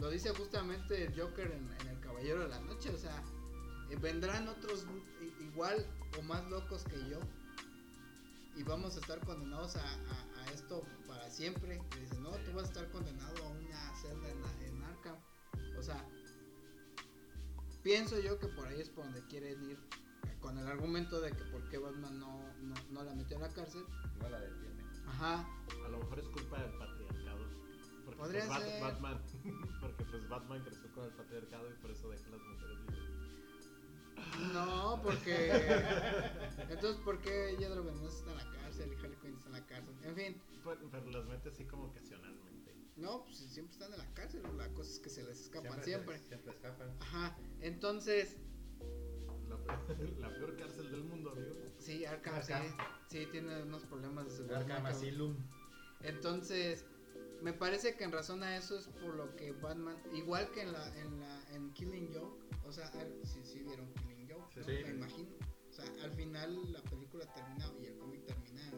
lo dice justamente el Joker en, en el Caballero de la Noche, o sea, vendrán otros igual o más locos que yo y vamos a estar condenados a, a- a esto para siempre. Y no, tú vas a estar condenado a una celda en, en Arkham. O sea, pienso yo que por ahí es por donde quieren ir con el argumento de que por qué Batman no, no, no la metió a la cárcel. No la detiene. Ajá, A lo mejor es culpa del patriarcado. Porque Podría pues, Bat- ser. Batman, *laughs* porque pues Batman creció con el patriarcado y por eso deja a las mujeres libres. No, porque. Entonces, ¿por qué Yadro Venenoso está en la cárcel y Harley Quinn está en la cárcel? En fin, Pero, pero las mete así como ocasionalmente. no, pues siempre están en la cárcel. La cosa es que se les escapan siempre. se- Siempre escapan. Ajá, entonces, La, peor- *laughs* la peor cárcel del mundo, amigo. sí, Arkham, sí, Arkham. sí tiene unos problemas de seguridad. Arkham. Asylum. Entonces, me parece que en razón a eso es por lo que Batman, igual que en la en la en Killing Joke, o sea, si sí, vieron Sí, ¿no? Sí. me imagino. O sea, al final la película termina y el cómic termina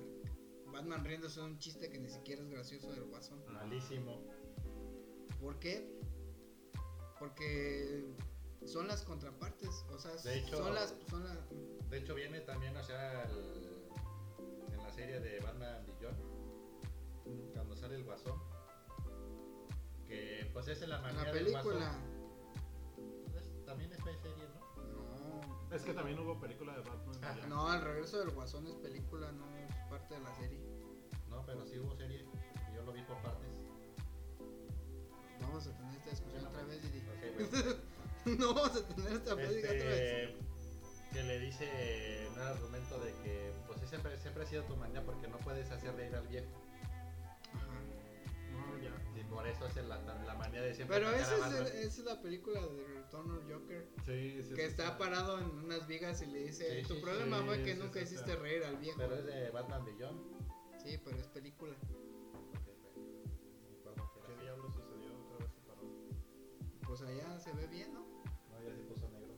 Batman riéndose de un chiste que ni siquiera es gracioso del guasón. Malísimo. ¿Por qué? Porque son las contrapartes, o sea, De hecho- son las, son las, De hecho, viene también, o sea, el- en la serie de Batman Beyond, cuando sale el guasón, que pues es en la en manera la del película. guasón. Es- también es serie, ¿no? Es que también hubo película de Batman. Ya. no, el regreso del guasón es película, no es parte de la serie. No, pero sí hubo serie. y Yo lo vi por partes. Vamos a tener esta discusión otra vez, Didi. *laughs* No vamos a tener esta plática otra vez. Este, que le dice en un argumento de que pues sí, siempre, siempre ha sido tu manía porque no puedes hacer reír al viejo. Por eso es la, la manía de siempre. Pero esa es, Batman. el- esa es la película de Return of Joker. Sí, sí. Que sí, está sí. parado en unas vigas y le dice, Sí, tu sí, problema sí, fue que sí, nunca sí, hiciste sí. reír al viejo. Pero es de Batman Beyond. Sí, pero es película. Ok, bueno. ¿Cuándo ¿Qué diablo sucedió otra vez? se paró? Pues allá se ve bien, ¿no? No, ya se puso negro.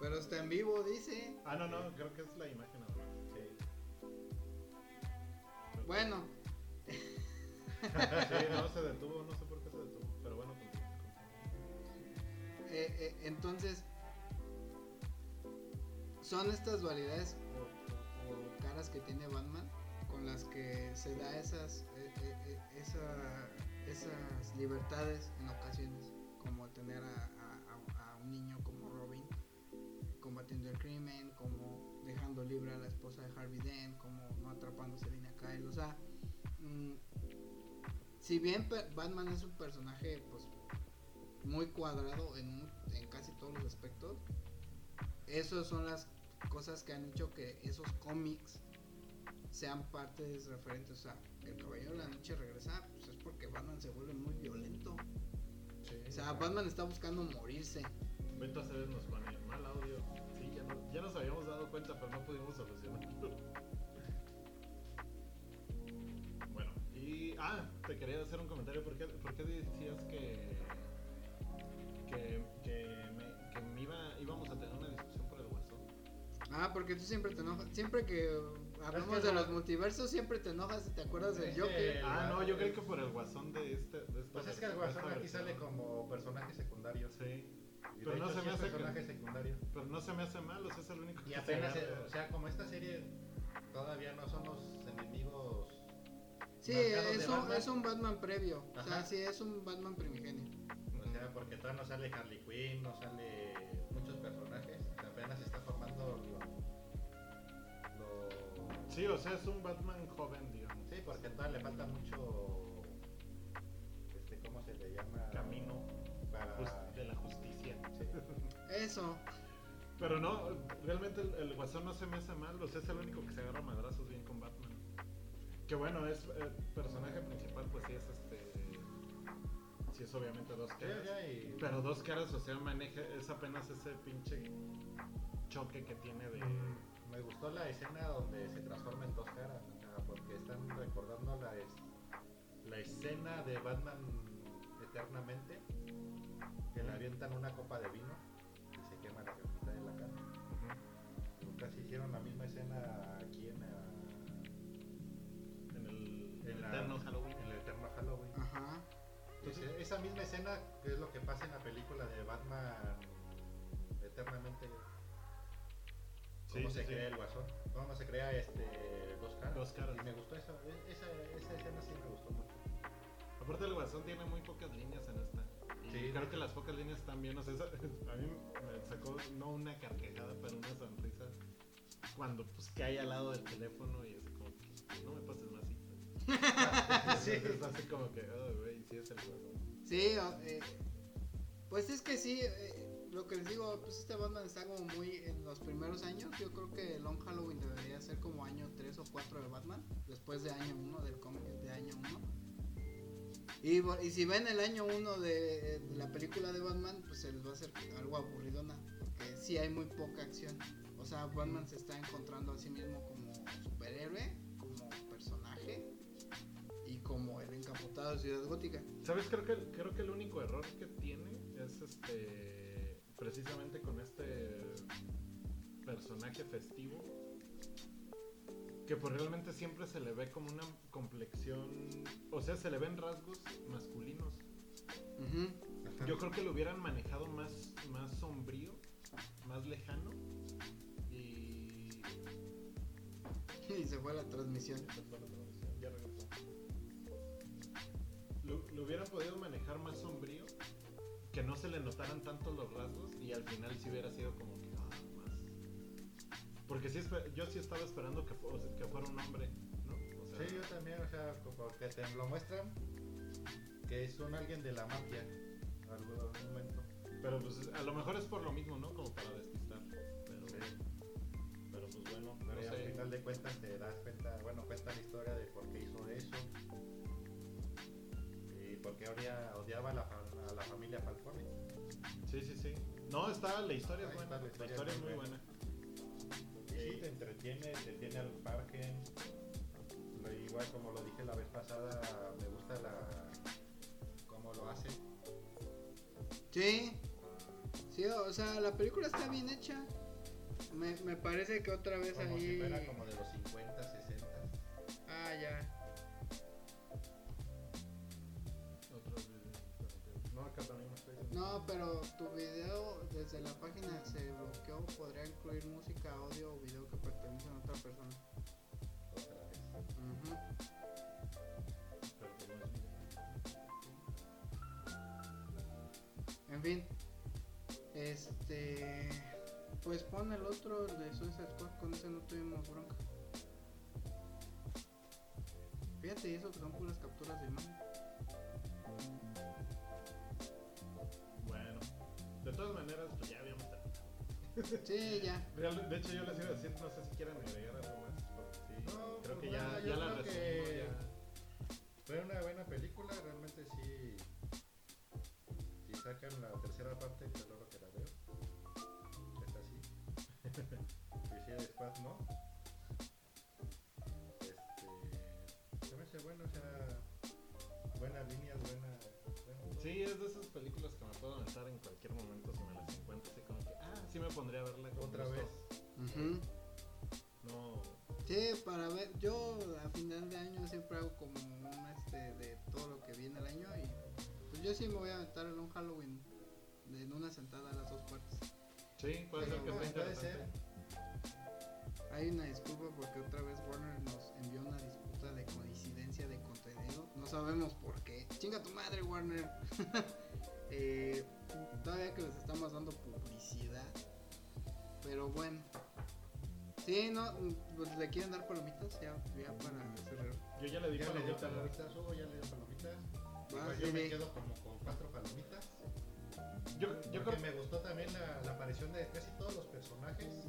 Pero está en vivo, dice. Ah, no, no, creo que es la imagen ahora. Sí. Bueno, Sí, no *laughs* se detuvo, no sé por qué se detuvo. Pero bueno, continúa. eh, eh, entonces son estas dualidades o, o- o caras que tiene Batman con las que se da esas eh, eh, esa- esas libertades en ocasiones como tener a, a- a- a un niño como Robin combatiendo el crimen como dejando libre a la esposa de Harvey Dent como no atrapando a Selina Kyle o sea mm, si bien Batman es un personaje pues muy cuadrado en, en casi todos los aspectos. Esas son las cosas que han hecho que esos cómics sean partes referentes. O sea, el Caballero de la Noche regresa, pues es porque Batman se vuelve muy violento. O sea, Batman está buscando morirse. Beto Aceves nos pone mal audio. Sí, ya, no- ya nos habíamos dado Ah, porque tú siempre te enojas. Siempre que hablamos que de no- los multiversos, siempre te enojas y te acuerdas del Joker. El Ah, no, yo creí es- que por el guasón de este. De esta Pues es que el guasón aquí sale como personaje secundario. Sí, Y Pero no hecho se me hace que- personaje secundario. pero no se me hace mal, o sea, es el único Y que apenas, se eh, agarra. o sea, como esta serie todavía no son los enemigos. Sí, es un, Batman. es un Batman previo. O sea, sí, es un Batman primigenio. O sea, porque todavía no sale Harley Quinn, no sale Sí, o sea, es un Batman joven, digamos. Sí, porque todavía le falta mucho. Este, ¿Cómo se le llama? Camino Para. Jus- de la justicia. Sí. Eso. Pero no, realmente el, el guasón no se me hace mal, o sea, es el único que se agarra madrazos bien con Batman. Que bueno, es el personaje principal, pues sí es este. Sí es obviamente dos caras. y- Pero dos caras, o sea, maneja, es apenas ese pinche choque que tiene de. Me gustó la escena donde se transforma en dos caras, porque están recordando la, es- la escena de Batman eternamente, que le avientan una copa de vino y se quema la mitad de la cara. Ujú. Casi hicieron la misma escena aquí en, la- En el, en el la- eterno Halloween. en el eterno Halloween. Ajá. Entonces, esa misma escena que es lo que pasa en la película de Batman eternamente. ¿Cómo Sí, se sí, sí. crea el guasón? ¿Cómo se crea este dos caras? Dos caras. Y me gustó eso, e- esa, esa escena sí me gustó mucho. Aparte el guasón tiene muy pocas líneas en esta. Y Sí. creo que las pocas líneas están bien. O sea, esa- *laughs* a mí me sacó no una carcajada, pero una sonrisa. Cuando pues cae al lado del teléfono y es como que no me pases más citas. *laughs* Sí. Es así como que, oh, güey, sí es el guasón. Sí, eh, pues es que sí, eh, lo que les digo, pues este Batman está como muy en los primeros años. Yo creo que Long Halloween debería ser como año 3 o 4 de Batman, después de año 1 del cómic de año 1. Y, y si ven el año 1 de, de la película de Batman, pues se les va a hacer algo aburridona, porque sí hay muy poca acción. O sea, Batman se está encontrando a sí mismo como superhéroe, como personaje y como el encapotado de Ciudad Gótica. ¿Sabes? Creo que, creo que el único error que tiene es este. Precisamente con este personaje festivo. Que pues realmente siempre se le ve como una complexión, o sea, se le ven rasgos masculinos. Yo creo que lo hubieran manejado más, más sombrío, más lejano. Y. *laughs* Y se fue la transmisión. *laughs* Ya regresó. Lo, lo hubieran podido manejar más sombrío, que no se le notaran tanto los rasgos y al final sí hubiera sido como que ah, más. Porque sí yo sí estaba esperando que, o sea, que fuera un hombre, ¿no? O sea, Sí, yo también, o sea, como que te lo muestran que son alguien de la mafia. Algún algún momento. Pero pues a lo mejor es por lo mismo, ¿no? Como para despistar. Pero, Sí. pero pues bueno, Pero no al final de cuentas te das cuenta, bueno, cuenta la historia de por qué hizo eso. Y por qué odia- odiaba a la, fa- a la familia Falcone. Sí, sí, sí. No, está, la historia es buena. está, La historia es muy buena. Y sí, te entretiene, te tiene al parque. Lo- Igual como lo dije la vez pasada, me gusta la cómo lo hace. Sí. Sí, o sea, la película está bien hecha. Me, me parece que otra vez Como ahí. si fuera como de los 50, 60. Ah, ya. No, pero tu video desde la página se bloqueó. Podría incluir música, audio o video que pertenecen a otra persona. Otra vez. En fin. Este. Pues pon el otro, el de Suicide Squad. Con ese no tuvimos bronca. Fíjate, eso que son puras capturas de imagen. Maneras, pues ya habíamos terminado. Sí, ya. Real- de hecho, yo les iba a decir, no sé si quieren agregar algo más. Porque sí, No, creo pues que ya, ya la que- ya. Fue una buena película, realmente sí. Si sacan la tercera parte, que es lo que la veo. Es así. *laughs* Suicide Squad no. Este. Se me hace bueno, o sea. Buenas líneas, buena. Bueno, Sí, es de esas películas que me puedo aventar en cualquier momento si me las encuentro. Así como que, ah, sí me pondría a verla con Otra gusto. vez. Ujú. No, Sí, para ver, yo a final de año siempre hago como un este de todo lo que viene el año y pues yo sí me voy a aventar en un Halloween en una sentada a las dos partes. sí, puede ser que esté puede ser. Hay una disculpa porque otra vez Warner nos envió una disputa de coincidencia de contenido. No sabemos por qué. Chinga tu madre, Warner. *laughs* Eh, todavía que les estamos dando publicidad. Pero bueno. Sí, no, pues le quieren dar palomitas ya, ya para cerrar. Yo ya le di palomitas, Hugo, ya le dio palomitas. Sí, yo me sí. quedo como con cuatro palomitas. Yo, yo creo me gustó también la, la aparición de casi todos los personajes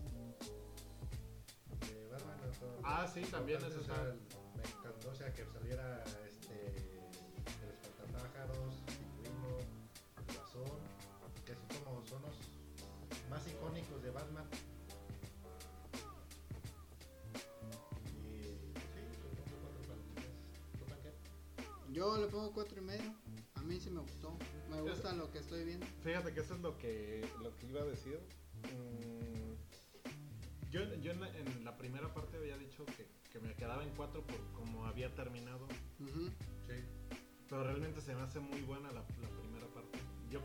Ah, sí, también eso o sea, está- el- Me encantó, o sea, que saliera este, el espantapájaros, Pingüino, el Guasón, que son como son los más icónicos de Batman. Y sí, le pongo cuatro palomitas. ¿Tú, Panque? Yo le pongo cuatro y medio. A mí sí me gustó. Me Es- gusta lo que estoy viendo. Fíjate que eso es lo que, lo que iba a decir. Yo yo en, la, en la primera parte había dicho que, que me quedaba en 4 por como había terminado. Sí. Pero realmente se me hace muy buena la, la primera parte. Yo,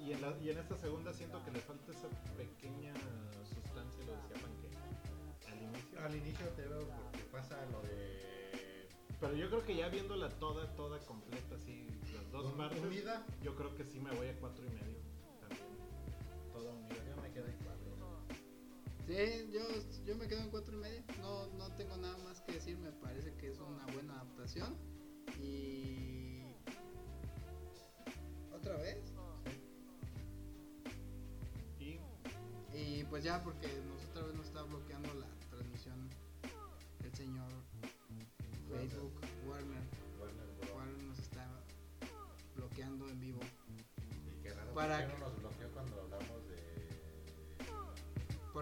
y, en la, y en esta segunda siento que le falta esa pequeña sustancia, lo decía Panque, al inicio. Al inicio te veo que pasa lo de Pero yo creo que ya viéndola toda, toda completa, así, las dos partes, unida. yo creo que sí me voy a cuatro y medio también. Toda unida. Yo me quedé cuatro. Sí, yo, yo me quedo en cuatro y medio. No, no tengo nada más que decir. Me parece que es una buena adaptación. Y. ¿Otra vez? Y Y pues ya, porque nos otra vez nos está bloqueando la transmisión el señor Facebook, Warner. Warner. Warner nos está bloqueando en vivo. Para ¿por qué que-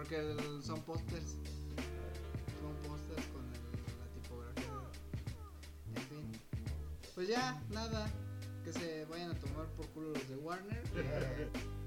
Porque son pósters. Son pósters con el- la tipografía. En fin. Pues ya, nada. Que se vayan a tomar por culo los de Warner. *laughs*